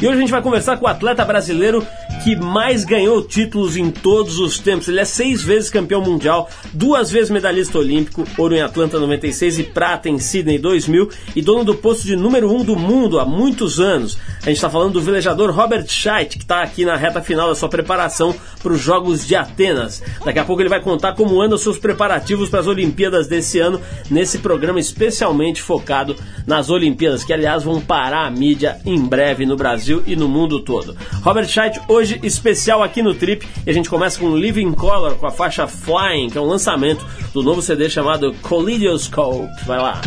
E hoje a gente vai conversar com o atleta brasileiro que mais ganhou títulos em todos os tempos. Ele é seis vezes campeão mundial, duas vezes medalhista olímpico, ouro em Atlanta 96 e prata em Sydney 2000 e dono do posto de número um do mundo há muitos anos. A gente está falando do velejador Robert Scheidt, que está aqui na reta final da sua preparação para os Jogos de Atenas. Daqui a pouco ele vai contar como andam seus preparativos para as Olimpíadas desse ano, nesse programa especialmente focado nas Olimpíadas, que aliás vão parar a mídia em breve no Brasil e no mundo todo. Robert Scheidt hoje hoje especial aqui no Trip. E a gente começa com Living Color, com a faixa Flying, que é um lançamento do novo CD chamado Collidioscope. Vai lá.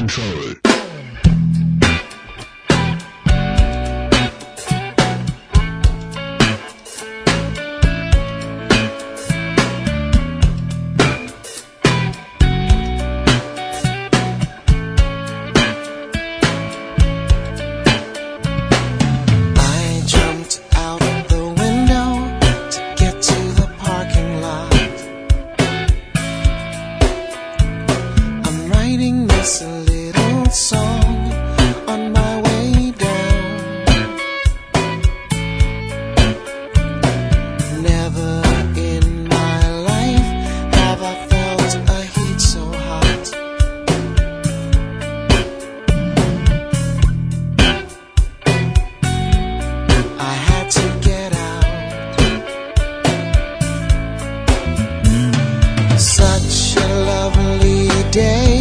day.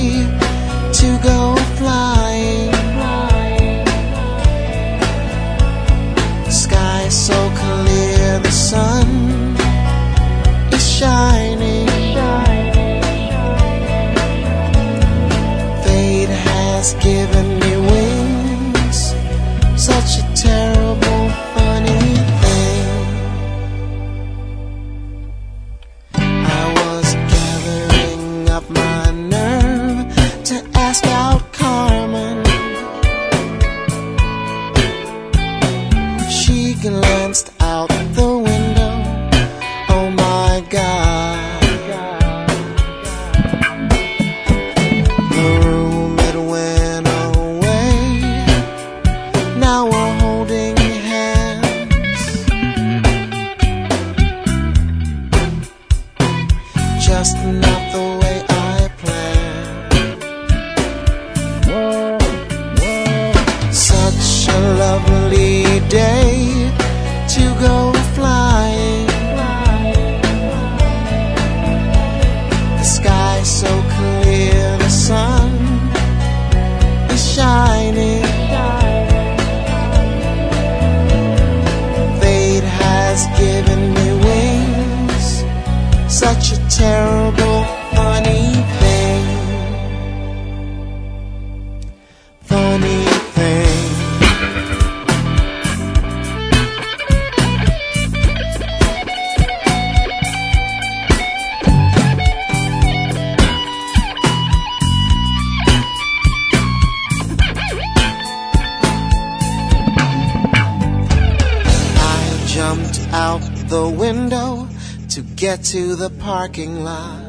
To the parking lot.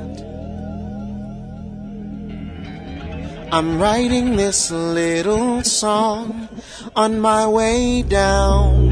I'm writing this little song on my way down.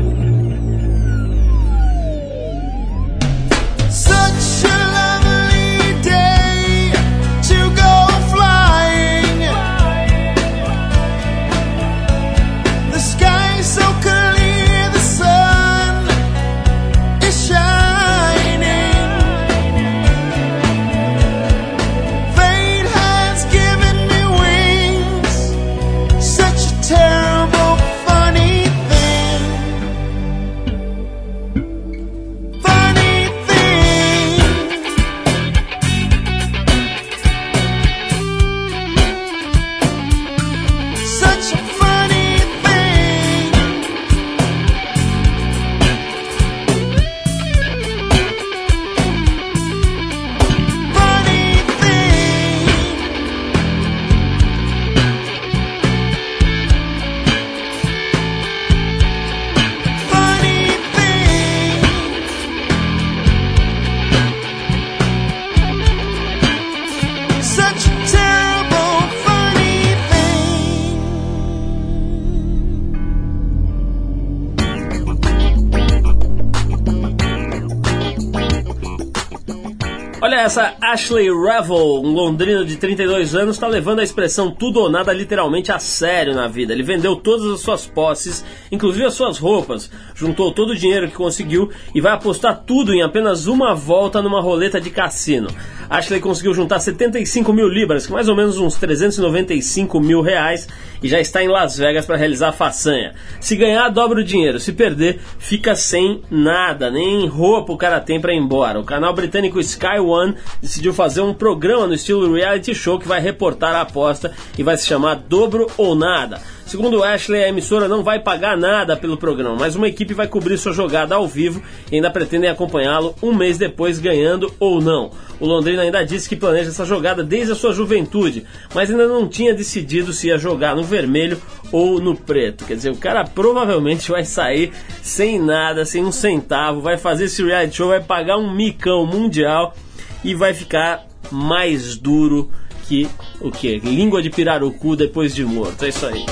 Essa Ashley Revel, um londrino de 32 anos, está levando a expressão tudo ou nada literalmente a sério na vida. Ele vendeu todas as suas posses, inclusive as suas roupas, juntou todo o dinheiro que conseguiu e vai apostar tudo em apenas uma volta numa roleta de cassino. Ashley conseguiu juntar 75 mil libras, que mais ou menos uns 395 mil reais, e já está em Las Vegas para realizar a façanha. Se ganhar, dobra o dinheiro. Se perder, fica sem nada, nem roupa o cara tem para ir embora. O canal britânico Sky One decidiu fazer um programa no estilo reality show que vai reportar a aposta e vai se chamar Dobro ou Nada. Segundo Ashley, a emissora não vai pagar nada pelo programa, mas uma equipe vai cobrir sua jogada ao vivo e ainda pretendem acompanhá-lo um mês depois, ganhando ou não. O Londrina ainda disse que planeja essa jogada desde a sua juventude, mas ainda não tinha decidido se ia jogar no vermelho ou no preto. Quer dizer, o cara provavelmente vai sair sem nada, sem um centavo, vai fazer esse reality show, vai pagar um micão mundial e vai ficar mais duro que o que? Língua de pirarucu depois de morto. É isso aí.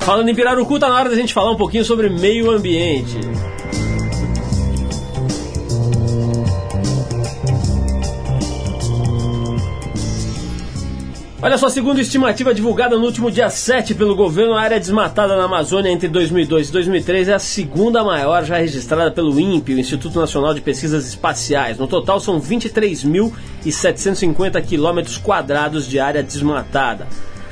Falando em Pirarucu, tá na hora da gente falar um pouquinho sobre meio ambiente. Olha só, segundo estimativa divulgada no último dia 7 pelo governo, a área desmatada na Amazônia entre 2002 e 2003 é a segunda maior já registrada pelo INPE, o Instituto Nacional de Pesquisas Espaciais. No total são 23.750 quilômetros quadrados de área desmatada.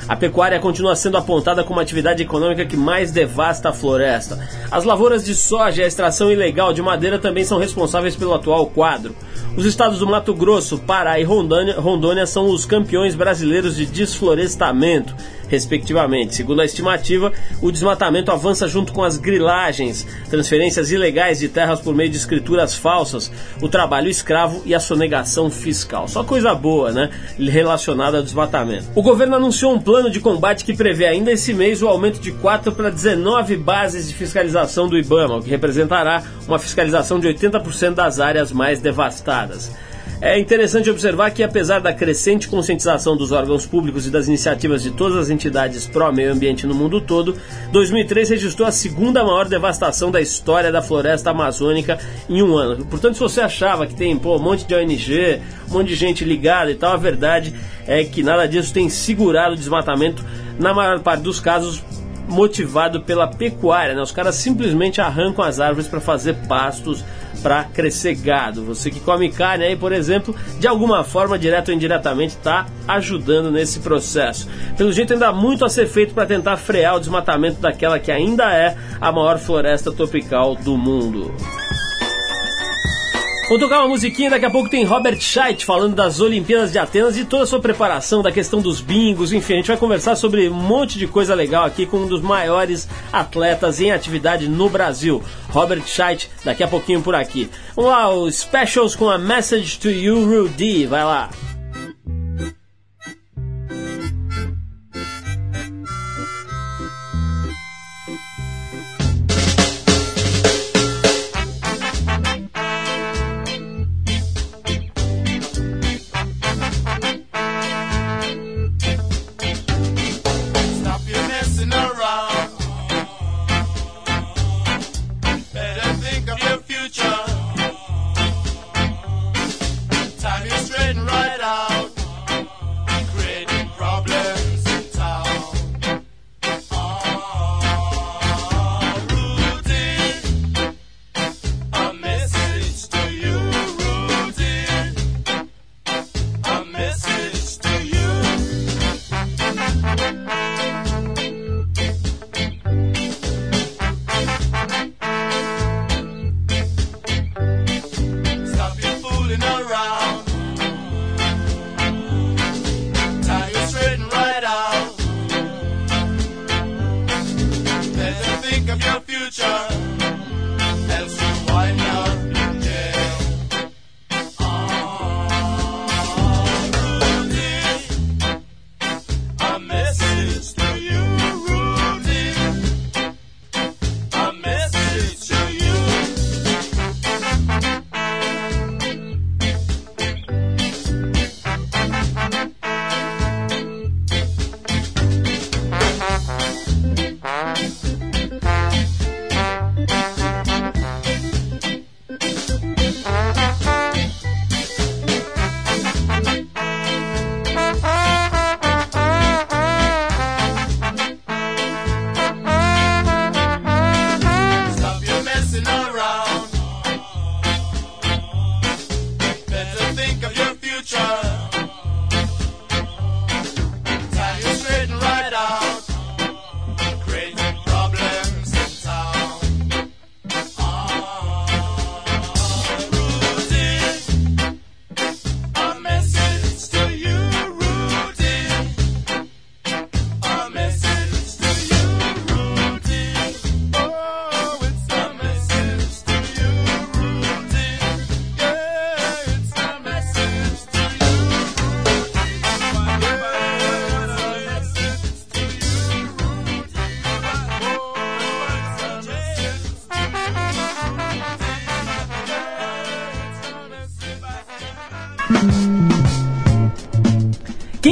A pecuária continua sendo apontada como a atividade econômica que mais devasta a floresta. As lavouras de soja e a extração ilegal de madeira também são responsáveis pelo atual quadro. Os estados do Mato Grosso, Pará e Rondônia, Rondônia são os campeões brasileiros de desflorestamento respectivamente. Segundo a estimativa, o desmatamento avança junto com as grilagens, transferências ilegais de terras por meio de escrituras falsas, o trabalho escravo e a sonegação fiscal. Só coisa boa, né? Relacionada ao desmatamento. O governo anunciou um plano de combate que prevê ainda esse mês o aumento de 4 para 19 bases de fiscalização do IBAMA, o que representará uma fiscalização de 80% das áreas mais devastadas. É interessante observar que, apesar da crescente conscientização dos órgãos públicos e das iniciativas de todas as entidades pró-meio ambiente no mundo todo, 2003 registrou a segunda maior devastação da história da floresta amazônica em um ano. Portanto, se você achava que tem pô, um monte de ONG, um monte de gente ligada e tal, a verdade é que nada disso tem segurado o desmatamento, na maior parte dos casos, motivado pela pecuária. Né? Os caras simplesmente arrancam as árvores para fazer pastos para crescer gado. Você que come carne aí, por exemplo, de alguma forma, direto ou indiretamente, está ajudando nesse processo. Pelo jeito, ainda há muito a ser feito para tentar frear o desmatamento daquela que ainda é a maior floresta tropical do mundo. Vou tocar uma musiquinha, daqui a pouco tem Robert Scheidt falando das Olimpíadas de Atenas e toda a sua preparação, da questão dos bingos, enfim, a gente vai conversar sobre um monte de coisa legal aqui com um dos maiores atletas em atividade no Brasil, Robert Scheidt, daqui a pouquinho por aqui. Vamos lá, os specials com a Message to You, Rudy, vai lá.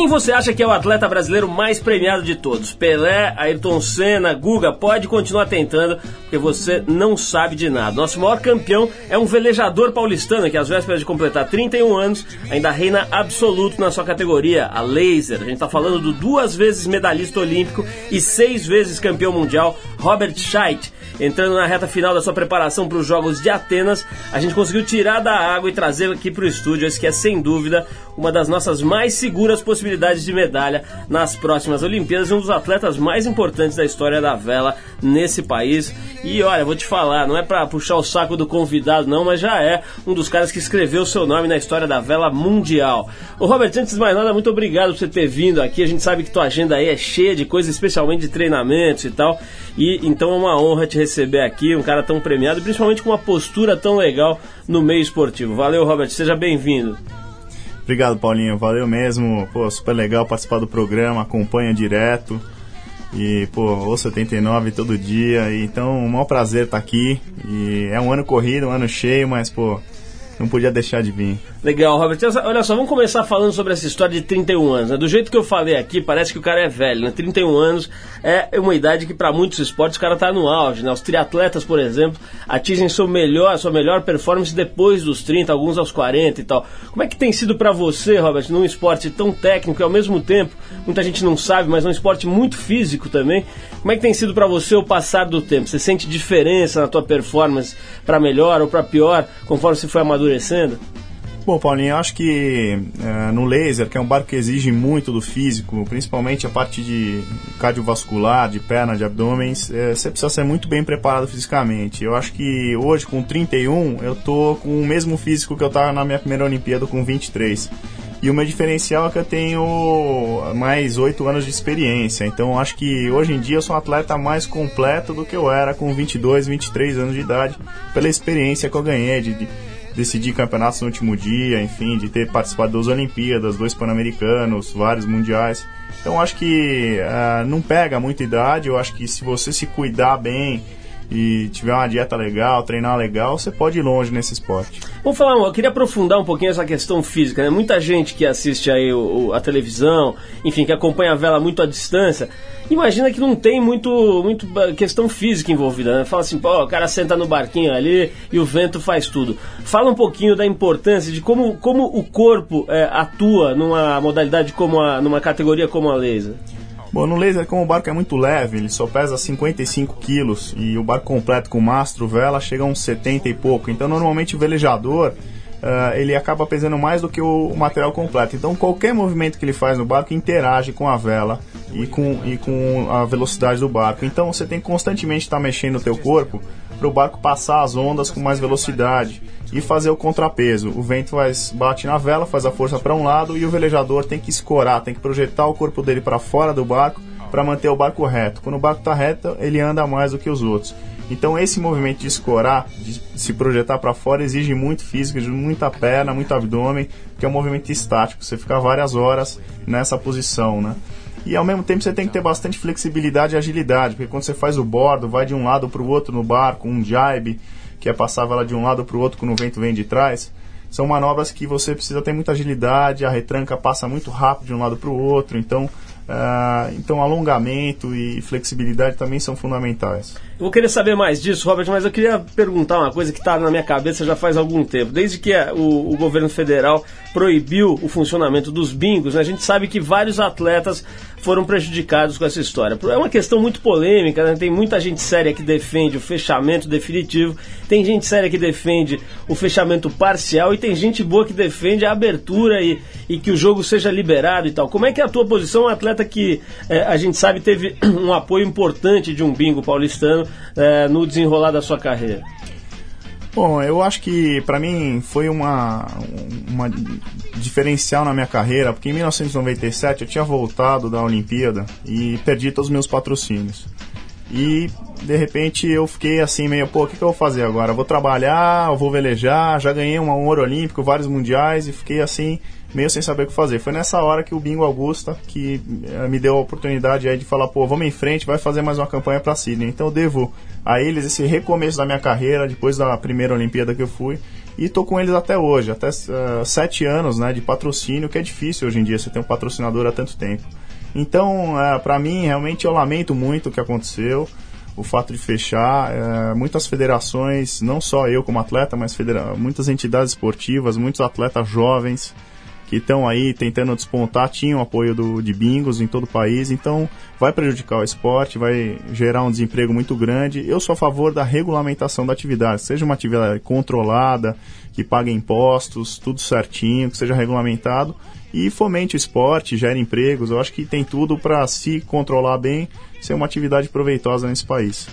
Quem você acha que é o atleta brasileiro mais premiado de todos? Pelé, Ayrton Senna, Guga? Pode continuar tentando, porque você não sabe de nada. Nosso maior campeão é um velejador paulistano que, às vésperas de completar 31 anos, ainda reina absoluto na sua categoria, a laser. A gente está falando do duas vezes medalhista olímpico e seis vezes campeão mundial, Robert Scheidt. Entrando na reta final da sua preparação para os Jogos de Atenas, a gente conseguiu tirar da água e trazer aqui para o estúdio. Esse que é sem dúvida uma das nossas mais seguras possibilidades de medalha nas próximas Olimpíadas, um dos atletas mais importantes da história da vela nesse país. E olha, vou te falar, não é para puxar o saco do convidado não, mas já é um dos caras que escreveu seu nome na história da vela mundial. O Robert, antes de mais nada, muito obrigado por você ter vindo aqui. A gente sabe que tua agenda aí é cheia de coisas, especialmente de treinamentos e tal. E então é uma honra te receber aqui, um cara tão premiado, principalmente com uma postura tão legal no meio esportivo. Valeu, Robert, seja bem-vindo. Obrigado, Paulinho. Valeu mesmo. Pô, super legal participar do programa, acompanha direto. E, pô, ou 79 todo dia. E, então, um maior prazer estar aqui. E é um ano corrido, um ano cheio, mas, pô, não podia deixar de vir. Legal, Robert. Olha só, vamos começar falando sobre essa história de 31 anos. Né? Do jeito que eu falei aqui, parece que o cara é velho, né? 31 anos é uma idade que para muitos esportes o cara tá no auge, né? Os triatletas, por exemplo, atingem seu melhor, sua melhor performance depois dos 30, alguns aos 40 e tal. Como é que tem sido para você, Robert, num esporte tão técnico e ao mesmo tempo, muita gente não sabe, mas é um esporte muito físico também. Como é que tem sido para você o passar do tempo? Você sente diferença na tua performance para melhor ou para pior, conforme você foi amadurecendo? Bom, Paulinho, eu acho que é, no laser, que é um barco que exige muito do físico, principalmente a parte de cardiovascular, de perna, de abdômen, é, você precisa ser muito bem preparado fisicamente. Eu acho que hoje, com 31, eu tô com o mesmo físico que eu tava na minha primeira Olimpíada com 23. E o meu diferencial é que eu tenho mais oito anos de experiência. Então acho que hoje em dia eu sou um atleta mais completo do que eu era com 22, 23 anos de idade, pela experiência que eu ganhei de, de decidir campeonatos no último dia, enfim, de ter participado das Olimpíadas, dois Pan-Americanos, vários mundiais. Então acho que uh, não pega muita idade, eu acho que se você se cuidar bem e tiver uma dieta legal, treinar legal, você pode ir longe nesse esporte. Vamos falar, eu queria aprofundar um pouquinho essa questão física, né? Muita gente que assiste aí o, o, a televisão, enfim, que acompanha a vela muito à distância, imagina que não tem muito, muito questão física envolvida, né? Fala assim, pô, o cara senta no barquinho ali e o vento faz tudo. Fala um pouquinho da importância de como, como o corpo é, atua numa modalidade como a, numa categoria como a laser. Bom, no laser, como o barco é muito leve, ele só pesa 55 quilos e o barco completo com mastro, vela, chega a uns 70 e pouco. Então, normalmente o velejador Uh, ele acaba pesando mais do que o, material completo. Então, qualquer movimento que ele faz no barco interage com a vela e com, e com a velocidade do barco. Então, você tem que constantemente estar tá mexendo o teu corpo para o barco passar as ondas com mais velocidade e fazer o contrapeso. O vento faz, bate na vela, faz a força para um lado e o velejador tem que escorar, tem que projetar o corpo dele para fora do barco para manter o barco reto. Quando o barco está reto, ele anda mais do que os outros. Então esse movimento de escorar, de se projetar para fora, exige muito físico, exige muita perna, muito abdômen, que é um movimento estático. Você fica várias horas nessa posição, né? E ao mesmo tempo você tem que ter bastante flexibilidade e agilidade, porque quando você faz o bordo, vai de um lado para o outro no barco, um jibe, que é passar ela de um lado para o outro quando o vento vem de trás, são manobras que você precisa ter muita agilidade, a retranca passa muito rápido de um lado para o outro, então Uh, então, alongamento e flexibilidade também são fundamentais. Eu vou querer saber mais disso, Robert, mas eu queria perguntar uma coisa que está na minha cabeça já faz algum tempo. Desde que o, o governo federal proibiu o funcionamento dos bingos, né, a gente sabe que vários atletas foram prejudicados com essa história. É uma questão muito polêmica, né? tem muita gente séria que defende o fechamento definitivo, tem gente séria que defende o fechamento parcial e tem gente boa que defende a abertura e, e que o jogo seja liberado e tal. Como é que é a tua posição, um atleta que é, a gente sabe teve um apoio importante de um bingo paulistano é, no desenrolar da sua carreira? Bom, eu acho que para mim foi uma, uma diferencial na minha carreira, porque em 1997 eu tinha voltado da Olimpíada e perdi todos os meus patrocínios. E de repente eu fiquei assim meio, pô, o que, que eu vou fazer agora? vou trabalhar, eu vou velejar, já ganhei um ouro olímpico, vários mundiais e fiquei assim meio sem saber o que fazer. Foi nessa hora que o Bingo Augusta que eh, me deu a oportunidade aí de falar, pô, vamos em frente, vai fazer mais uma campanha para Sydney. Então eu devo a eles esse recomeço da minha carreira depois da primeira Olimpíada que eu fui e tô com eles até hoje, até uh, sete anos né, de patrocínio, que é difícil hoje em dia você ter um patrocinador há tanto tempo. Então, uh, para mim, realmente eu lamento muito o que aconteceu, o fato de fechar. Uh, muitas federações, não só eu como atleta, mas muitas entidades esportivas, muitos atletas jovens que estão aí tentando despontar, tinham apoio do, de bingos em todo o país, então vai prejudicar o esporte, vai gerar um desemprego muito grande. Eu sou a favor da regulamentação da atividade, seja uma atividade controlada, que pague impostos, tudo certinho, que seja regulamentado e fomente o esporte, gere empregos. Eu acho que tem tudo para se controlar bem, ser uma atividade proveitosa nesse país.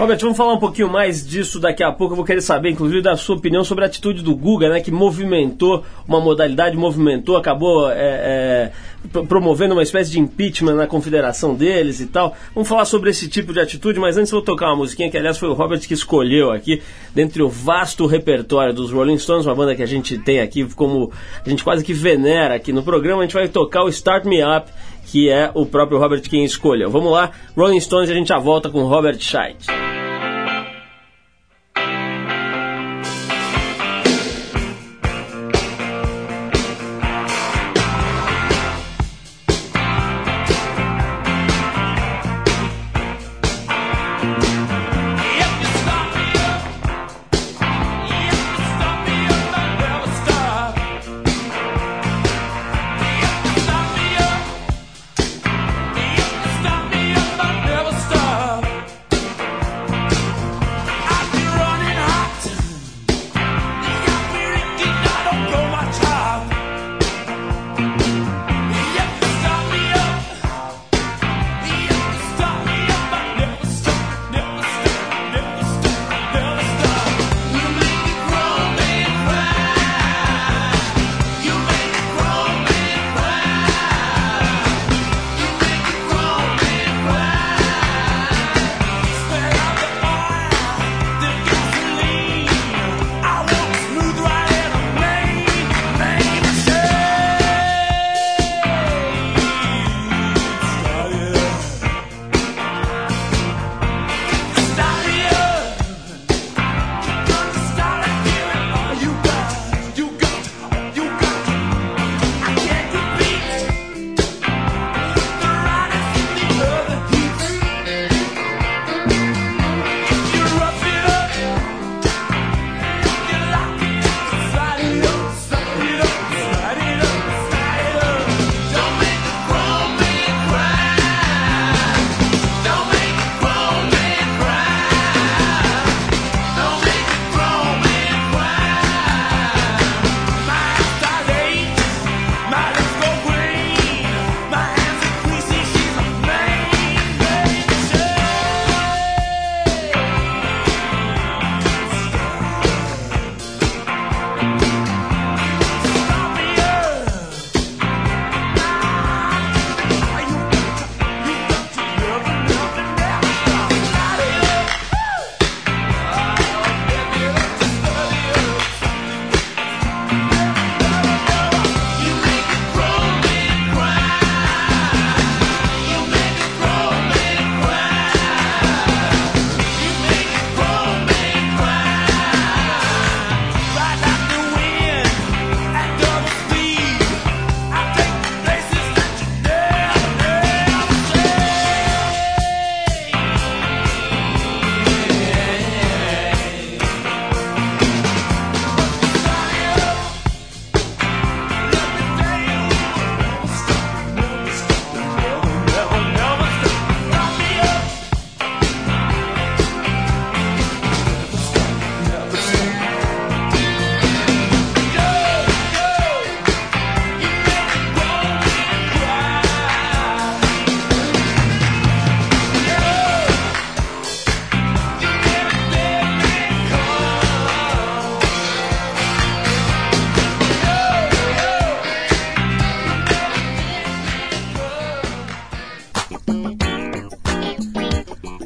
Robert, vamos falar um pouquinho mais disso daqui a pouco. Eu vou querer saber, inclusive, da sua opinião sobre a atitude do Guga, né, que movimentou uma modalidade, movimentou, acabou é, é, promovendo uma espécie de impeachment na confederação deles e tal. Vamos falar sobre esse tipo de atitude, mas antes vou tocar uma musiquinha que, aliás, foi o Robert que escolheu aqui, dentre o vasto repertório dos Rolling Stones, uma banda que a gente tem aqui como a gente quase que venera aqui no programa. A gente vai tocar o Start Me Up que é o próprio Robert quem escolheu. Vamos lá, Rolling Stones, a gente já volta com Robert Scheidt.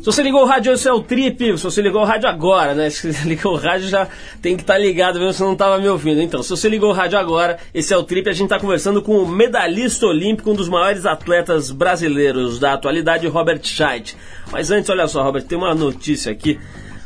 Se você ligou o rádio, esse é o Trip. Se você ligou o rádio agora, né? Se você ligou o rádio, já tem que estar tá ligado mesmo se não estava me ouvindo. Então, se você ligou o rádio agora, esse é o Trip. A gente está conversando com o medalhista olímpico, um dos maiores atletas brasileiros da atualidade, Robert Scheidt. Mas antes, olha só, Robert, tem uma notícia aqui.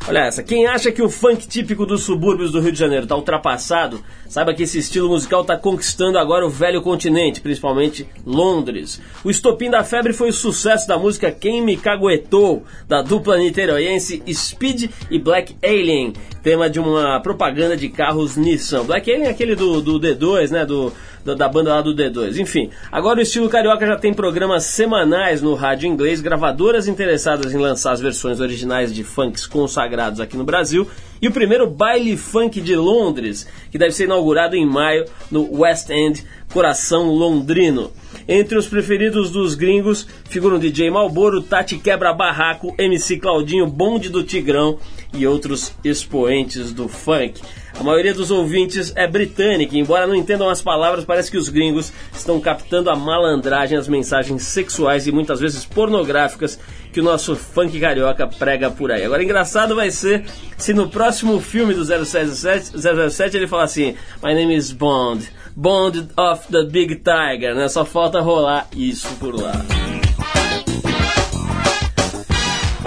Olha essa, quem acha que o funk típico dos subúrbios do Rio de Janeiro está ultrapassado, saiba que esse estilo musical está conquistando agora o velho continente, principalmente Londres. O estopim da febre foi o sucesso da música Quem Me Caguetou, da dupla niteroiense Speed e Black Alien, tema de uma propaganda de carros Nissan. Black Alien é aquele do, do D2, né, do da banda lá do D2. Enfim, agora o estilo carioca já tem programas semanais no rádio inglês, gravadoras interessadas em lançar as versões originais de funks consagrados aqui no Brasil e o primeiro baile funk de Londres, que deve ser inaugurado em maio no West End, coração londrino. Entre os preferidos dos gringos figuram DJ Malboro, Tati Quebra Barraco, MC Claudinho, Bonde do Tigrão e outros expoentes do funk. A maioria dos ouvintes é britânica, embora não entendam as palavras, parece que os gringos estão captando a malandragem, as mensagens sexuais e muitas vezes pornográficas que o nosso funk carioca prega por aí. Agora, engraçado vai ser se no próximo filme do 007, 007 ele falar assim: My name is Bond, Bond of the Big Tiger, né? Só falta rolar isso por lá.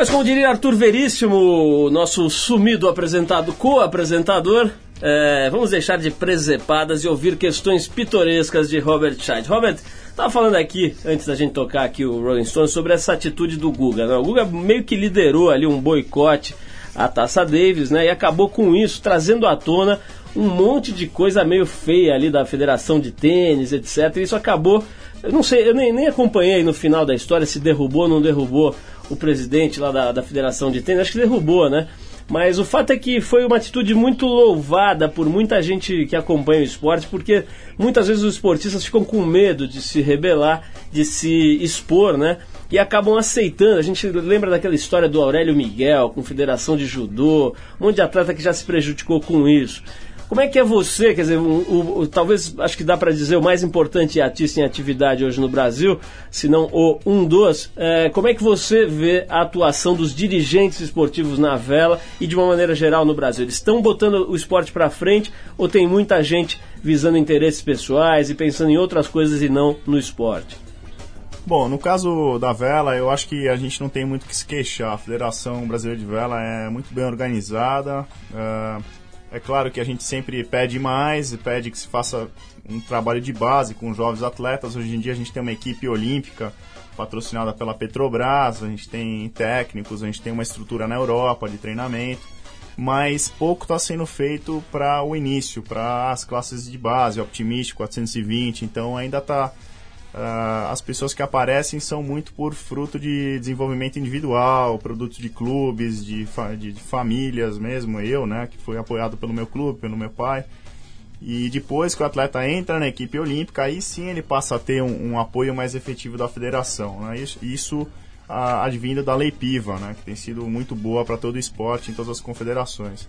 Mas como diria Arthur Veríssimo, nosso sumido apresentado co-apresentador, é, vamos deixar de presepadas e ouvir questões pitorescas de Robert Scheid. Robert, estava falando aqui, antes da gente tocar aqui o Rolling Stones, sobre essa atitude do Guga. Né? O Guga meio que liderou ali um boicote à Taça Davis, né? E acabou com isso, trazendo à tona um monte de coisa meio feia ali da Federação de Tênis, etc. E isso acabou, eu não sei, eu nem, nem acompanhei no final da história se derrubou ou não derrubou o presidente lá da, da Federação de Tênis, acho que derrubou, né? Mas o fato é que foi uma atitude muito louvada por muita gente que acompanha o esporte, porque muitas vezes os esportistas ficam com medo de se rebelar, de se expor, né? E acabam aceitando. A gente lembra daquela história do Aurélio Miguel, com Federação de Judô, um monte de atleta que já se prejudicou com isso. Como é que é você, quer dizer, talvez acho que dá para dizer o mais importante artista em atividade hoje no Brasil, se não o um dos, é, como é que você vê a atuação dos dirigentes esportivos na vela e de uma maneira geral no Brasil? Eles estão botando o esporte para frente ou tem muita gente visando interesses pessoais e pensando em outras coisas e não no esporte? Bom, no caso da vela, eu acho que a gente não tem muito que se queixar. A Federação Brasileira de Vela é muito bem organizada. Uh é claro que a gente sempre pede mais, pede que se faça um trabalho de base com jovens atletas. Hoje em dia a gente tem uma equipe olímpica patrocinada pela Petrobras, a gente tem técnicos, a gente tem uma estrutura na Europa de treinamento, mas pouco está sendo feito para o início, para as classes de base, Optimist 420, então ainda está Uh, as pessoas que aparecem são muito por fruto de desenvolvimento individual, produtos de clubes, de, fa de, de, famílias mesmo, eu, né, que fui apoiado pelo meu clube, pelo meu pai. E depois que o atleta entra na equipe olímpica, aí sim ele passa a ter um, um apoio mais efetivo da federação. Né? Isso, isso uh, advindo da Lei Piva, né, que tem sido muito boa para todo o esporte em todas as confederações.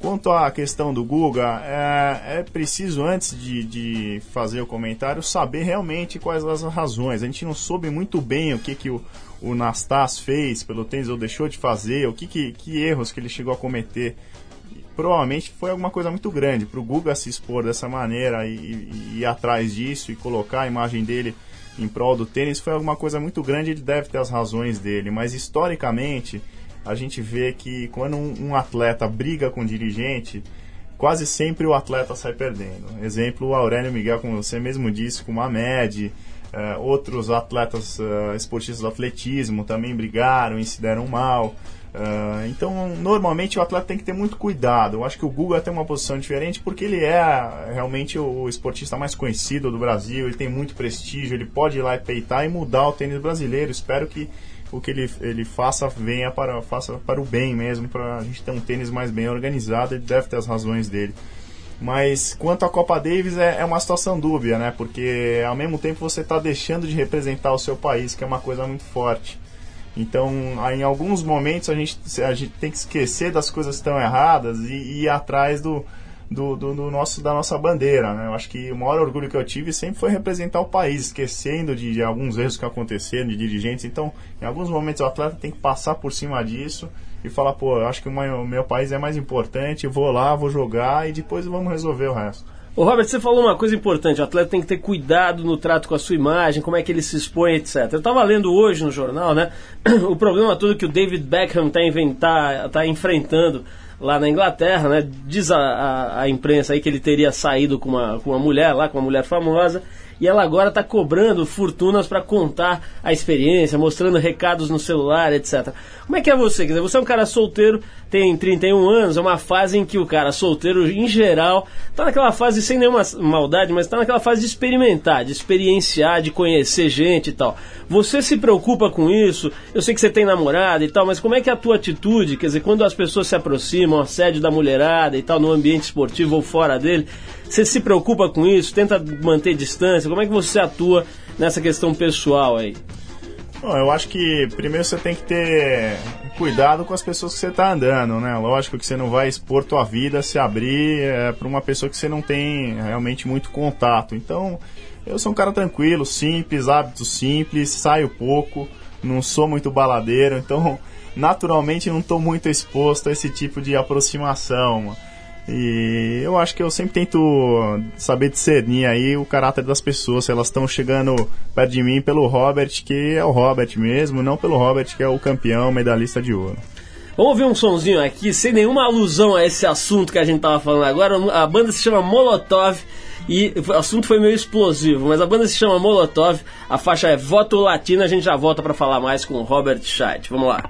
Quanto à questão do Guga, é, é preciso, antes de, de, fazer o comentário, saber realmente quais as razões. A gente não soube muito bem o que, que o, o Nastas fez pelo tênis ou deixou de fazer, o que, que, que erros que ele chegou a cometer. Provavelmente foi alguma coisa muito grande para o Guga se expor dessa maneira e, e, e ir atrás disso e colocar a imagem dele em prol do tênis foi alguma coisa muito grande. Ele deve ter as razões dele, mas historicamente a gente vê que quando um, um atleta briga com um dirigente, quase sempre o atleta sai perdendo. Exemplo, o Aurélio Miguel, como você mesmo disse, com o Mamed, uh, outros atletas uh, esportistas do atletismo também brigaram e se deram mal. Uh, então, normalmente o atleta tem que ter muito cuidado. Eu acho que o Guga tem uma posição diferente porque ele é realmente o esportista mais conhecido do Brasil, ele tem muito prestígio, ele pode ir lá e peitar e mudar o tênis brasileiro. Espero que o que ele, ele faça venha para, faça para o bem mesmo, para a gente ter um tênis mais bem organizado, ele deve ter as razões dele. Mas quanto à Copa Davis é, é uma situação dúbia, né? Porque ao mesmo tempo você está deixando de representar o seu país, que é uma coisa muito forte. Então, em alguns momentos a gente, a gente tem que esquecer das coisas que estão erradas e, e ir atrás do, do, do, do, nosso, da nossa bandeira. Né? Eu acho que o maior orgulho que eu tive sempre foi representar o país, esquecendo de, de, alguns erros que aconteceram, de dirigentes. Então, em alguns momentos o atleta tem que passar por cima disso e falar, pô, eu acho que o meu, o meu país é mais importante, vou lá, vou jogar e depois vamos resolver o resto. Ô Robert, você falou uma coisa importante, o atleta tem que ter cuidado no trato com a sua imagem, como é que ele se expõe, etc. Eu estava lendo hoje no jornal, né, o problema todo que o David Beckham está tá enfrentando lá na Inglaterra, né, diz a, a, a, imprensa aí que ele teria saído com uma, com uma mulher lá, com uma mulher famosa, e ela agora está cobrando fortunas para contar a experiência, mostrando recados no celular, etc. Como é que é você? Quer dizer, você é um cara solteiro, tem 31 anos, é uma fase em que o cara solteiro, em geral, está naquela fase sem nenhuma maldade, mas está naquela fase de experimentar, de experienciar, de conhecer gente e tal. Você se preocupa com isso? Eu sei que você tem namorada e tal, mas como é que é a tua atitude? Quer dizer, quando as pessoas se aproximam, assédio da mulherada e tal, no ambiente esportivo ou fora dele, você se preocupa com isso? Tenta manter distância? Como é que você atua nessa questão pessoal aí? Bom, eu acho que primeiro você tem que ter cuidado com as pessoas que você está andando, né? Lógico que você não vai expor tua vida, se abrir é, para uma pessoa que você não tem realmente muito contato. Então, eu sou um cara tranquilo, simples, hábitos simples, saio pouco, não sou muito baladeiro, então naturalmente não estou muito exposto a esse tipo de aproximação. E eu acho que eu sempre tento saber discernir aí o caráter das pessoas, se elas estão chegando perto de mim pelo Robert, que é o Robert mesmo, não pelo Robert, que é o campeão, medalhista de ouro. Vamos ouvir um sonzinho aqui, sem nenhuma alusão a esse assunto que a gente tava falando agora. A banda se chama Molotov e o assunto foi meio explosivo, mas a banda se chama Molotov, a faixa é Voto Latino, a gente já volta para falar mais com o Robert Scheidt. Vamos lá.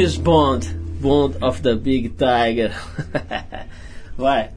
Bond, Bond of the Big Tiger. Vai.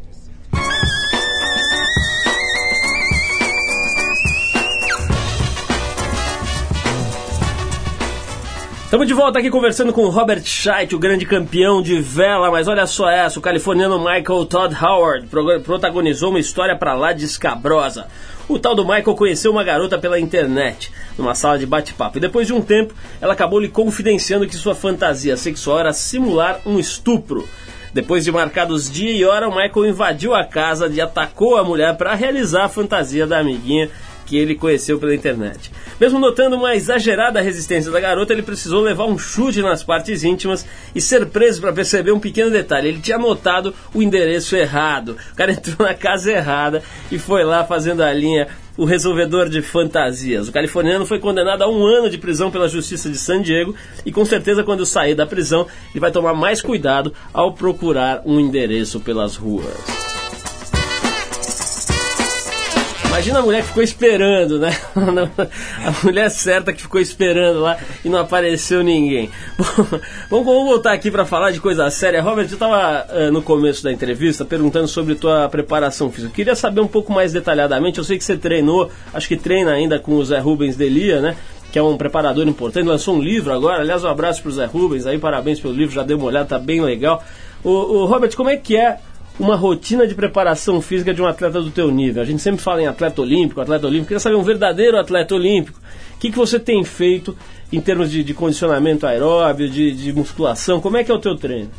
Estamos de volta aqui conversando com o Robert Scheidt, o grande campeão de vela, mas olha só essa, o californiano Michael Todd Howard protagonizou uma história para lá de escabrosa. O tal do Michael conheceu uma garota pela internet, numa sala de bate-papo, e depois de um tempo, ela acabou lhe confidenciando que sua fantasia sexual era simular um estupro. Depois de marcados dia e hora, o Michael invadiu a casa e atacou a mulher para realizar a fantasia da amiguinha que ele conheceu pela internet. Mesmo notando uma exagerada resistência da garota, ele precisou levar um chute nas partes íntimas e ser preso para perceber um pequeno detalhe. Ele tinha anotado o endereço errado. O cara entrou na casa errada e foi lá fazendo a linha o resolvedor de fantasias. O californiano foi condenado a um ano de prisão pela Justiça de San Diego e com certeza quando sair da prisão ele vai tomar mais cuidado ao procurar um endereço pelas ruas. Imagina a mulher que ficou esperando, né? A mulher certa que ficou esperando lá e não apareceu ninguém. Bom, vamos voltar aqui para falar de coisa séria. Robert, eu estava uh, no começo da entrevista perguntando sobre tua preparação física. Queria saber um pouco mais detalhadamente. Eu sei que você treinou, acho que treina ainda com o Zé Rubens Delia, né? que é um preparador importante, lançou um livro agora. Aliás, um abraço para o Zé Rubens aí, parabéns pelo livro, já deu uma olhada, tá bem legal. O, o Robert, como é que é uma rotina de preparação física de um atleta do teu nível? A gente sempre fala em atleta olímpico, atleta olímpico. Queria saber um verdadeiro atleta olímpico. O que, que você tem feito em termos de, de condicionamento aeróbio, de, de, musculação? Como é que é o teu treino?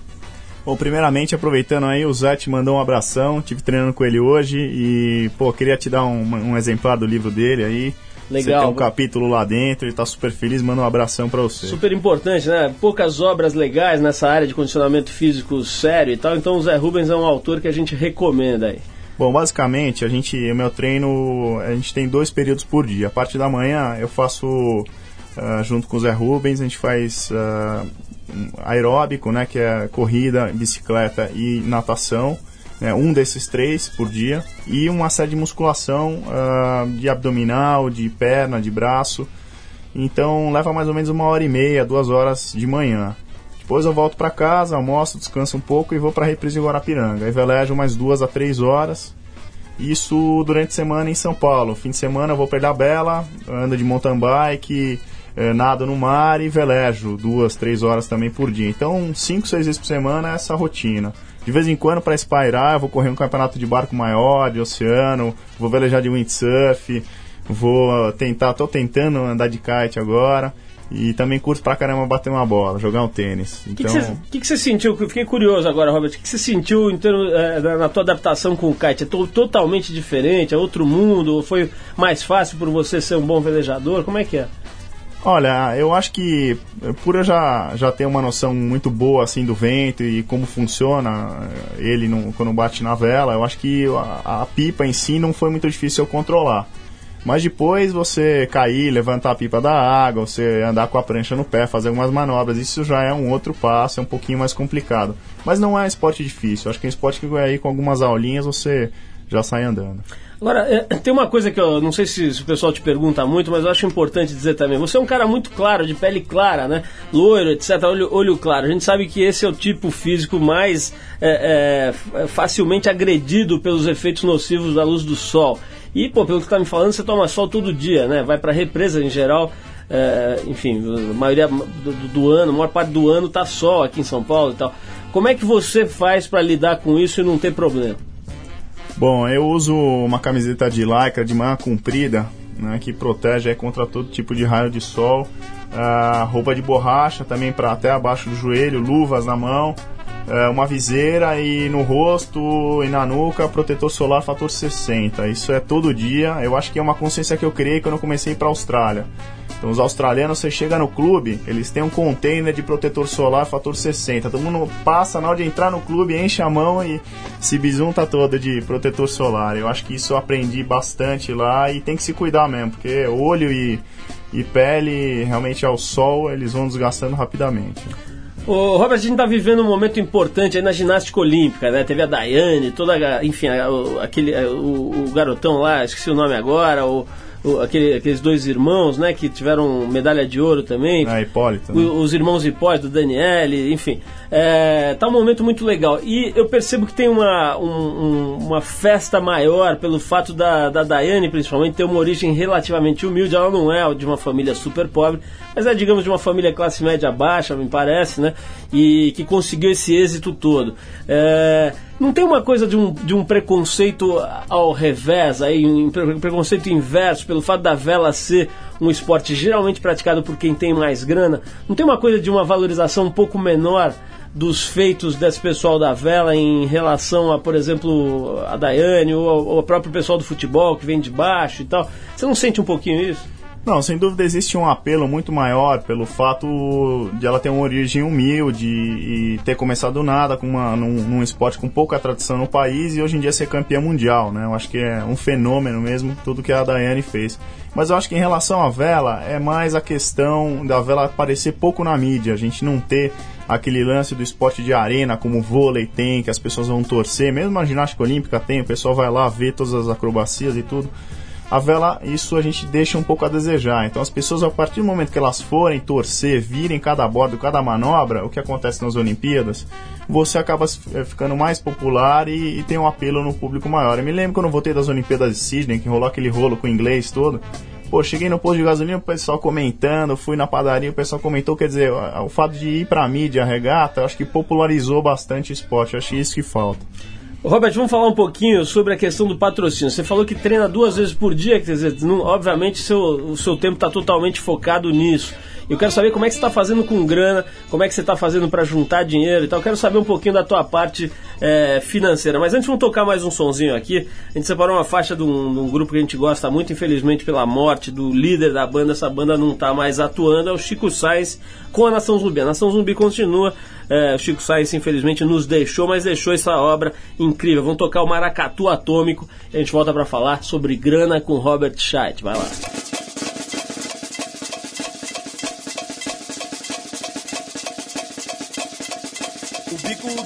Bom, primeiramente, aproveitando aí, o Zé te mandou um abração. Tive treinando com ele hoje e, pô, queria te dar um, um exemplar do livro dele aí. Legal. Você tem um capítulo lá dentro, ele está super feliz, manda um abração para você. Super importante, né? Poucas obras legais nessa área de condicionamento físico sério e tal, então o Zé Rubens é um autor que a gente recomenda aí. Bom, basicamente, a gente, o meu treino, a gente tem dois períodos por dia. A parte da manhã eu faço uh, junto com o Zé Rubens, a gente faz uh, aeróbico, né, que é corrida, bicicleta e natação né, um desses três por dia, e uma série de musculação uh, de abdominal, de perna, de braço. Então leva mais ou menos uma hora e meia, duas horas de manhã. Depois eu volto para casa, almoço, descanso um pouco e vou para a reprise Guarapiranga. Aí velejo mais duas a três horas. Isso durante a semana em São Paulo. Fim de semana eu vou para Bela, ando de mountain bike, eh, nado no mar e velejo duas, três horas também por dia. Então, cinco, seis vezes por semana é essa rotina. De vez em quando, para espairar, eu vou correr um campeonato de barco maior, de oceano, vou velejar de windsurf, vou tentar, tô tentando andar de kite agora. E também curto pra caramba bater uma bola, jogar um tênis. O então... que, você sentiu? Eu fiquei curioso agora, Robert. O que, que você sentiu em termos, é, na tua adaptação com o kite? É to, totalmente diferente? É outro mundo? Foi mais fácil por você ser um bom velejador? Como é que é? Olha, eu acho que por eu já, já ter uma noção muito boa assim do vento e como funciona ele quando bate na vela, eu acho que a, a, pipa em si não foi muito difícil eu controlar. Mas depois você cair, levantar a pipa da água, você andar com a prancha no pé, fazer algumas manobras, isso já é um outro passo, é um pouquinho mais complicado. Mas não é esporte difícil, eu acho que é um esporte que aí com algumas aulinhas você já sai andando. Agora, é, tem uma coisa que eu não sei se, se, o pessoal te pergunta muito, mas eu acho importante dizer também. Você é um cara muito claro, de pele clara, né? Loiro, etc. Olho, olho claro. A gente sabe que esse é o tipo físico mais é, é, facilmente agredido pelos efeitos nocivos da luz do sol. E, pô, pelo que tá me falando, você toma sol todo dia, né? Vai pra represa em geral. É, enfim, a maioria do, do, ano, a maior parte do ano tá sol aqui em São Paulo e tal. Como é que você faz para lidar com isso e não ter problema? Bom, eu uso uma camiseta de lycra de manga comprida, né, que protege contra todo tipo de raio de sol. Uh, roupa de borracha também para até abaixo do joelho, luvas na mão, uh, uma viseira e no rosto e na nuca protetor solar fator 60. Isso é todo dia. Eu acho que é uma consciência que eu criei quando eu comecei para a Austrália. Então, os australianos, você chega no clube, eles têm um container de protetor solar fator 60. Todo mundo passa na hora de entrar no clube, enche a mão e se bisunta toda de protetor solar. Eu acho que isso eu aprendi bastante lá e tem que se cuidar mesmo, porque olho e, e pele, realmente ao sol, eles vão desgastando rapidamente. Ô, Robert, a gente está vivendo um momento importante aí na ginástica olímpica, né? Teve a Daiane, toda, enfim, aquele, o, o garotão lá, esqueci o nome agora, o o- aquele- aqueles dois irmãos, né, que tiveram medalha de ouro também. É, Hipólito. né? O- os irmãos Hipólito, Daniele, enfim. É, tá um momento muito legal. E eu percebo que tem uma, um- um- uma festa maior pelo fato da, da Daiane, principalmente, ter uma origem relativamente humilde. Ela não é de uma família super pobre, mas é, digamos, de uma família classe média baixa, me parece, né? E que conseguiu esse êxito todo. É, não tem uma coisa de um, de um preconceito ao revés, aí, um pre- preconceito inverso, pelo fato da vela ser um esporte geralmente praticado por quem tem mais grana? Não tem uma coisa de uma valorização um pouco menor dos feitos desse pessoal da vela em relação a, por exemplo, a Daiane ou ao próprio pessoal do futebol que vem de baixo e tal? Você não sente um pouquinho isso? Não, sem dúvida existe um apelo muito maior pelo fato de ela ter uma origem humilde e ter começado do nada com uma, num, num esporte com pouca tradição no país e hoje em dia ser campeã mundial, né? Eu acho que é um fenômeno mesmo tudo que a Daiane fez. Mas eu acho que em relação à vela é mais a questão da vela aparecer pouco na mídia, a gente não ter aquele lance do esporte de arena como o vôlei tem, que as pessoas vão torcer, mesmo a ginástica olímpica tem, o pessoal vai lá ver todas as acrobacias e tudo a vela, isso a gente deixa um pouco a desejar. Então as pessoas, a partir do momento que elas forem torcer, virem cada bordo, cada manobra, o que acontece nas Olimpíadas, você acaba eh, ficando mais popular e, e tem um apelo no público maior. Eu me lembro quando eu voltei das Olimpíadas de Sydney, que rolou aquele rolo com o inglês todo. Pô, cheguei no posto de gasolina, o pessoal comentando, fui na padaria, o pessoal comentou, quer dizer, o fato de ir pra mídia, a regata, acho que popularizou bastante o esporte, acho que isso que falta. Robert, vamos falar um pouquinho sobre a questão do patrocínio. Você falou que treina duas vezes por dia, quer dizer, não- obviamente seu, o seu tempo está totalmente focado nisso. Eu quero saber como é que você está fazendo com grana, como é que você está fazendo para juntar dinheiro e tal. Eu quero saber um pouquinho da tua parte é, financeira. Mas antes vamos tocar mais um sonzinho aqui. A gente separou uma faixa de um, de um grupo que a gente gosta muito, infelizmente pela morte do líder da banda, essa banda não está mais atuando, é o Chico Sainz com a Nação Zumbi. A Nação Zumbi continua, é, o Chico Sainz infelizmente nos deixou, mas deixou essa obra incrível. Vamos tocar o Maracatu Atômico a gente volta para falar sobre grana com Robert Scheidt. Vai lá.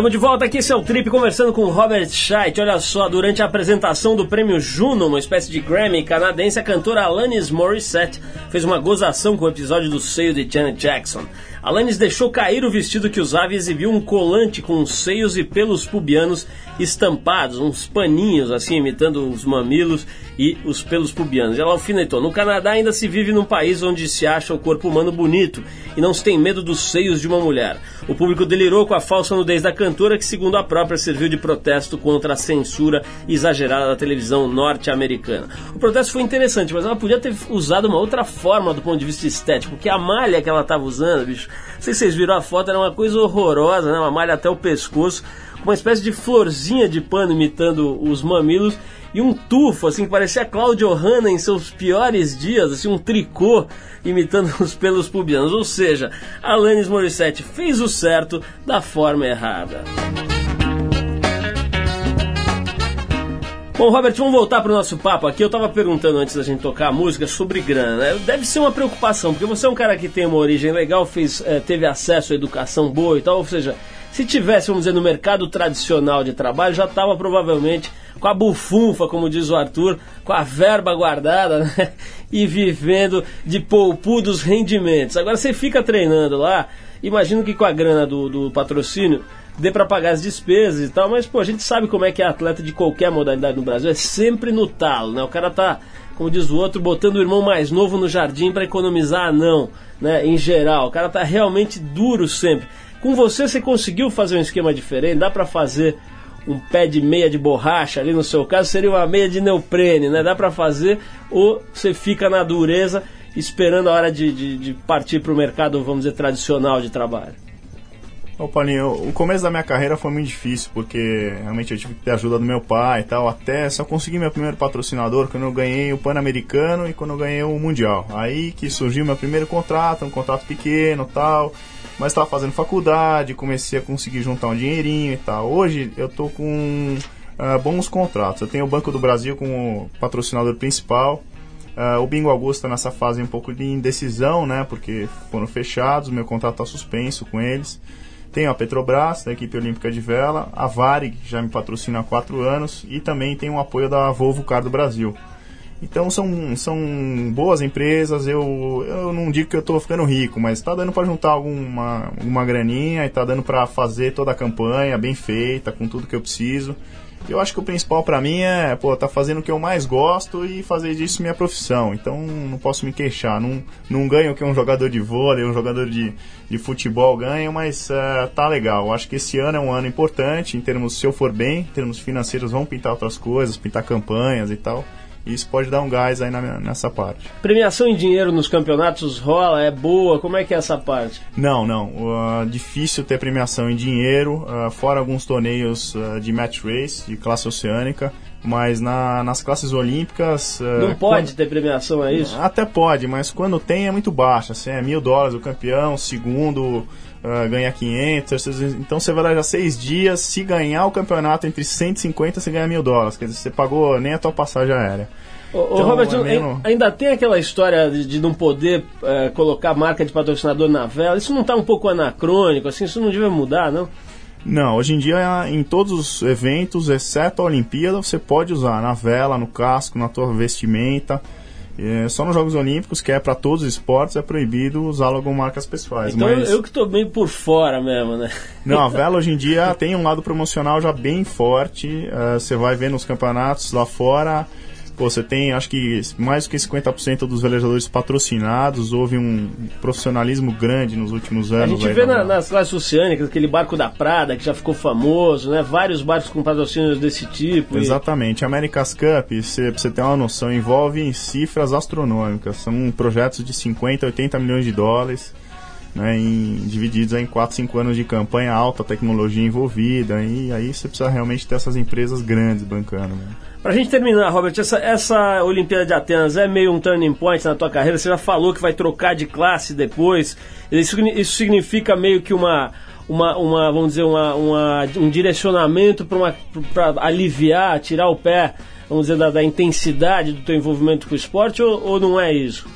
Estamos de volta aqui, o Trip, conversando com Robert Scheidt. Olha só, durante a apresentação do prêmio Juno, uma espécie de Grammy canadense, a cantora Alanis Morissette fez uma gozação com o episódio do seio de Janet Jackson. Alanis deixou cair o vestido que usava e exibiu um colante com seios e pelos pubianos estampados, uns paninhos assim, imitando os mamilos e os pelos pubianos. Ela alfinetou. No Canadá ainda se vive num país onde se acha o corpo humano bonito e não se tem medo dos seios de uma mulher. O público delirou com a falsa nudez da cantora, que, segundo a própria, serviu de protesto contra a censura exagerada da televisão norte-americana. O protesto foi interessante, mas ela podia ter usado uma outra forma do ponto de vista estético, porque a malha que ela estava usando, bicho, não sei se vocês viram a foto, era uma coisa horrorosa, né? Uma malha até o pescoço, uma espécie de florzinha de pano imitando os mamilos e um tufo, assim, que parecia Claudio Hanna em seus piores dias, assim, um tricô imitando os pelos pubianos. Ou seja, Alanis Morissette fez o certo da forma errada. Bom, Robert, vamos voltar para o nosso papo aqui. Eu estava perguntando antes da gente tocar a música sobre grana. Deve ser uma preocupação, porque você é um cara que tem uma origem legal, fez, é, teve acesso à educação boa e tal. Ou seja, se tivesse, vamos dizer, no mercado tradicional de trabalho, já estava provavelmente com a bufunfa, como diz o Arthur, com a verba guardada, né? E vivendo de poupudos rendimentos. Agora você fica treinando lá, imagino que com a grana do, do patrocínio dê para pagar as despesas e tal, mas pô, a gente sabe como é que é atleta de qualquer modalidade no Brasil, é sempre no talo, né? O cara tá, como diz o outro, botando o irmão mais novo no jardim para economizar não, né? Em geral, o cara tá realmente duro sempre. Com você você conseguiu fazer um esquema diferente, dá para fazer um pé de meia de borracha ali no seu caso seria uma meia de neoprene, né? Dá para fazer ou você fica na dureza esperando a hora de, de, de partir para o mercado, vamos dizer, tradicional de trabalho. Ô Paulinho, o começo da minha carreira foi muito difícil, porque realmente eu tive que ter ajuda do meu pai e tal, até só consegui meu primeiro patrocinador quando eu ganhei o Pan-Americano e quando eu ganhei o Mundial. Aí que surgiu meu primeiro contrato, um contrato pequeno tal, mas estava fazendo faculdade, comecei a conseguir juntar um dinheirinho e tal. Hoje eu tô com uh, bons contratos. Eu tenho o Banco do Brasil como patrocinador principal, Uh, o Bingo Augusta nessa fase um pouco de indecisão, né? Porque foram fechados, meu contrato está suspenso com eles. Tenho a Petrobras, da equipe olímpica de vela, a Varig, que já me patrocina há quatro anos, e também tem o apoio da Volvo Car do Brasil. Então são, são boas empresas, eu, eu não digo que eu estou ficando rico, mas está dando para juntar alguma, alguma graninha e está dando para fazer toda a campanha bem feita, com tudo que eu preciso. Eu acho que o principal para mim é, pô, tá fazendo o que eu mais gosto e fazer disso minha profissão. Então não posso me queixar. Não, não ganho o que um jogador de vôlei, um jogador de, de futebol ganha, mas uh, tá legal. Eu acho que esse ano é um ano importante em termos, se eu for bem, em termos financeiros, vão pintar outras coisas, pintar campanhas e tal. E isso pode dar um gás aí na, nessa parte. Premiação em dinheiro nos campeonatos rola? É boa? Como é que é essa parte? Não, não. Uh, difícil ter premiação em dinheiro, uh, fora alguns torneios uh, de match race, de classe oceânica. Mas na, nas classes olímpicas. Não pode quando... ter premiação, é isso? Até pode, mas quando tem é muito baixa. Assim, é mil dólares o campeão, segundo uh, ganha 500. Então você vai dar já seis dias. Se ganhar o campeonato entre 150, você ganha mil dólares. Quer dizer, você pagou nem a tua passagem aérea. Ô, então, Robert, é meio... ainda tem aquela história de, de não poder uh, colocar marca de patrocinador na vela. Isso não está um pouco anacrônico, assim, isso não deve mudar, não? Não, hoje em dia em todos os eventos, exceto a Olimpíada, você pode usar na vela, no casco, na tua vestimenta. É, só nos Jogos Olímpicos, que é para todos os esportes, é proibido usar logomarcas pessoais. Então mas... eu que estou bem por fora mesmo, né? Não, a vela hoje em dia tem um lado promocional já bem forte. Uh, você vai ver nos campeonatos lá fora Pô, você tem, acho que mais do que 50% dos velejadores patrocinados, houve um profissionalismo grande nos últimos anos. A gente vê na, nas classes oceânicas aquele barco da Prada que já ficou famoso, né? Vários barcos com patrocínios desse tipo. Exatamente. E... America's Cup, você, pra você ter uma noção, envolve cifras astronômicas. São projetos de 50, 80 milhões de dólares. Né, em, divididos em 4, 5 anos de campanha, alta tecnologia envolvida, e aí você precisa realmente ter essas empresas grandes bancando. Né? Pra gente terminar, Robert, essa, essa Olimpíada de Atenas é meio um turning point na tua carreira. Você já falou que vai trocar de classe depois. Isso, isso significa meio que uma, uma, uma vamos dizer, uma, uma um direcionamento para aliviar, tirar o pé, vamos dizer, da, da, intensidade do teu envolvimento com o esporte ou, ou não é isso?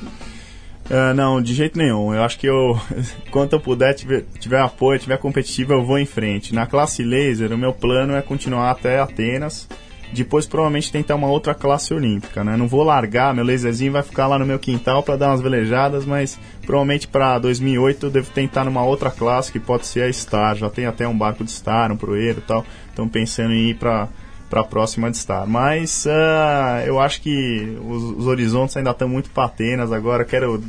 Uh, não, de jeito nenhum. Eu acho que eu, quanto eu puder, tiver, tiver apoio, tiver competitivo, eu vou em frente. Na classe laser, o meu plano é continuar até Atenas. Depois, provavelmente, tentar uma outra classe olímpica, né? Não vou largar, meu laserzinho vai ficar lá no meu quintal para dar umas velejadas, mas provavelmente para 2008 eu devo tentar numa outra classe que pode ser a Star. Já tem até um barco de Star, um proeiro e tal. Então, pensando em ir para para a próxima de estar. Mas uh, eu acho que os, os horizontes ainda estão muito patenas agora. Quero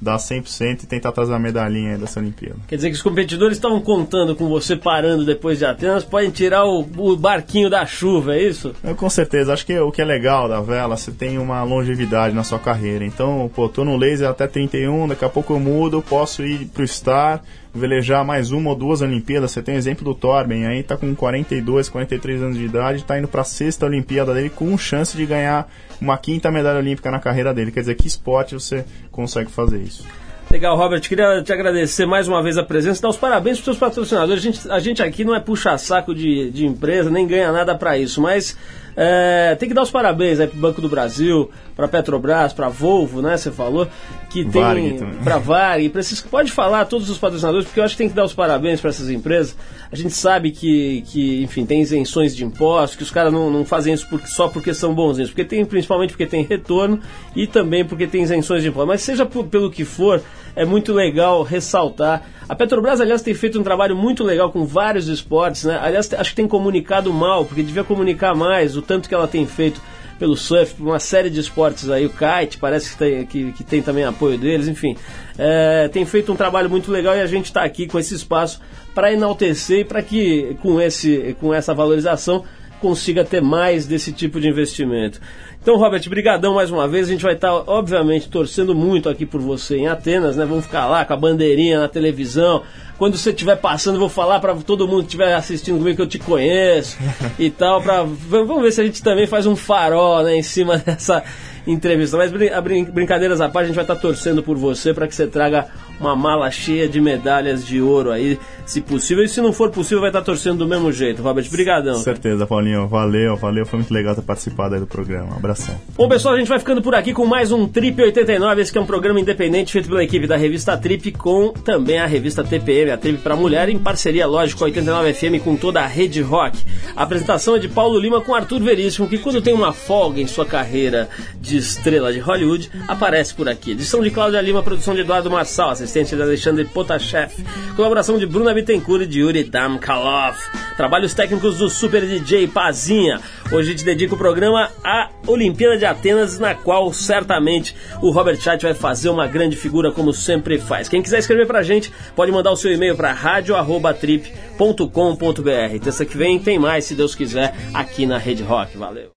dar 100% e tentar trazer a medalhinha dessa Olimpíada. Quer dizer que os competidores estavam contando com você parando depois de Atenas, podem tirar o, o barquinho da chuva, é isso? Eu, com certeza. Acho que o que é legal da vela, você tem uma longevidade na sua carreira. Então, pô, tô no laser até 31, daqui a pouco eu mudo, posso ir pro Star, velejar mais uma ou duas Olimpíadas. Você tem o exemplo do Torben, aí tá com 42, 43 anos de idade, tá indo pra sexta Olimpíada dele com chance de ganhar uma quinta medalha olímpica na carreira dele. Quer dizer, que esporte você consegue fazer isso? Legal, Robert. Queria te agradecer mais uma vez a presença dar os parabéns para os seus patrocinadores. A gente, a gente aqui não é puxa-saco de, de empresa, nem ganha nada para isso, mas é, tem que dar os parabéns aí pro Banco do Brasil, pra Petrobras, pra Volvo, né? Você falou que tem para Varg, pode falar todos os patrocinadores, porque eu acho que tem que dar os parabéns para essas empresas. A gente sabe que, que enfim, tem isenções de impostos, que os caras não, não fazem isso porque, só porque são bonzinhos, porque tem principalmente porque tem retorno e também porque tem isenções de impostos. Mas seja pelo que for, é muito legal ressaltar. A Petrobras, aliás, tem feito um trabalho muito legal com vários esportes, né? Aliás, acho que tem comunicado mal, porque devia comunicar mais o tanto que ela tem feito pelo surf, por uma série de esportes aí, o kite, parece que tem, que, que tem também apoio deles, enfim. É, tem feito um trabalho muito legal e a gente está aqui com esse espaço para enaltecer e para que com, esse, com essa valorização consiga ter mais desse tipo de investimento. Então, Robert, brigadão mais uma vez. A gente vai estar, tá, obviamente, torcendo muito aqui por você em Atenas, né? Vamos ficar lá com a bandeirinha na televisão. Quando você estiver passando, vou falar para todo mundo que estiver assistindo comigo que eu te conheço e tal. Pra, vamos ver se a gente também faz um farol, né, em cima dessa entrevista. Mas brin brincadeiras à parte, a gente vai estar tá torcendo por você para que você traga uma mala cheia de medalhas de ouro aí, se possível. E se não for possível, vai estar torcendo do mesmo jeito. Robert, brigadão. Certeza, Paulinho. Valeu, valeu. Foi muito legal ter participado aí do programa. Um abração. Bom, pessoal, a gente vai ficando por aqui com mais um Trip 89. Esse que é um programa independente feito pela equipe da revista Trip com também a revista TPM, a Trip para Mulher, em parceria, lógico, com a 89 FM com toda a rede rock. A apresentação é de Paulo Lima com Arthur Veríssimo, que quando tem uma folga em sua carreira de estrela de Hollywood, aparece por aqui. Edição de Cláudia Lima, produção de Eduardo Marçal, assistente de Alexandre Potashev, colaboração de Bruna Bittencourt e de Yuri Damkalov, trabalhos técnicos do Super DJ Pazinha. Hoje a gente dedica o programa à Olimpíada de Atenas, na qual certamente o Robert Chat vai fazer uma grande figura, como sempre faz. Quem quiser escrever pra gente, pode mandar o seu e-mail para radio.trip.com.br. Terça que vem tem mais, se Deus quiser, aqui na Rede Rock. Valeu!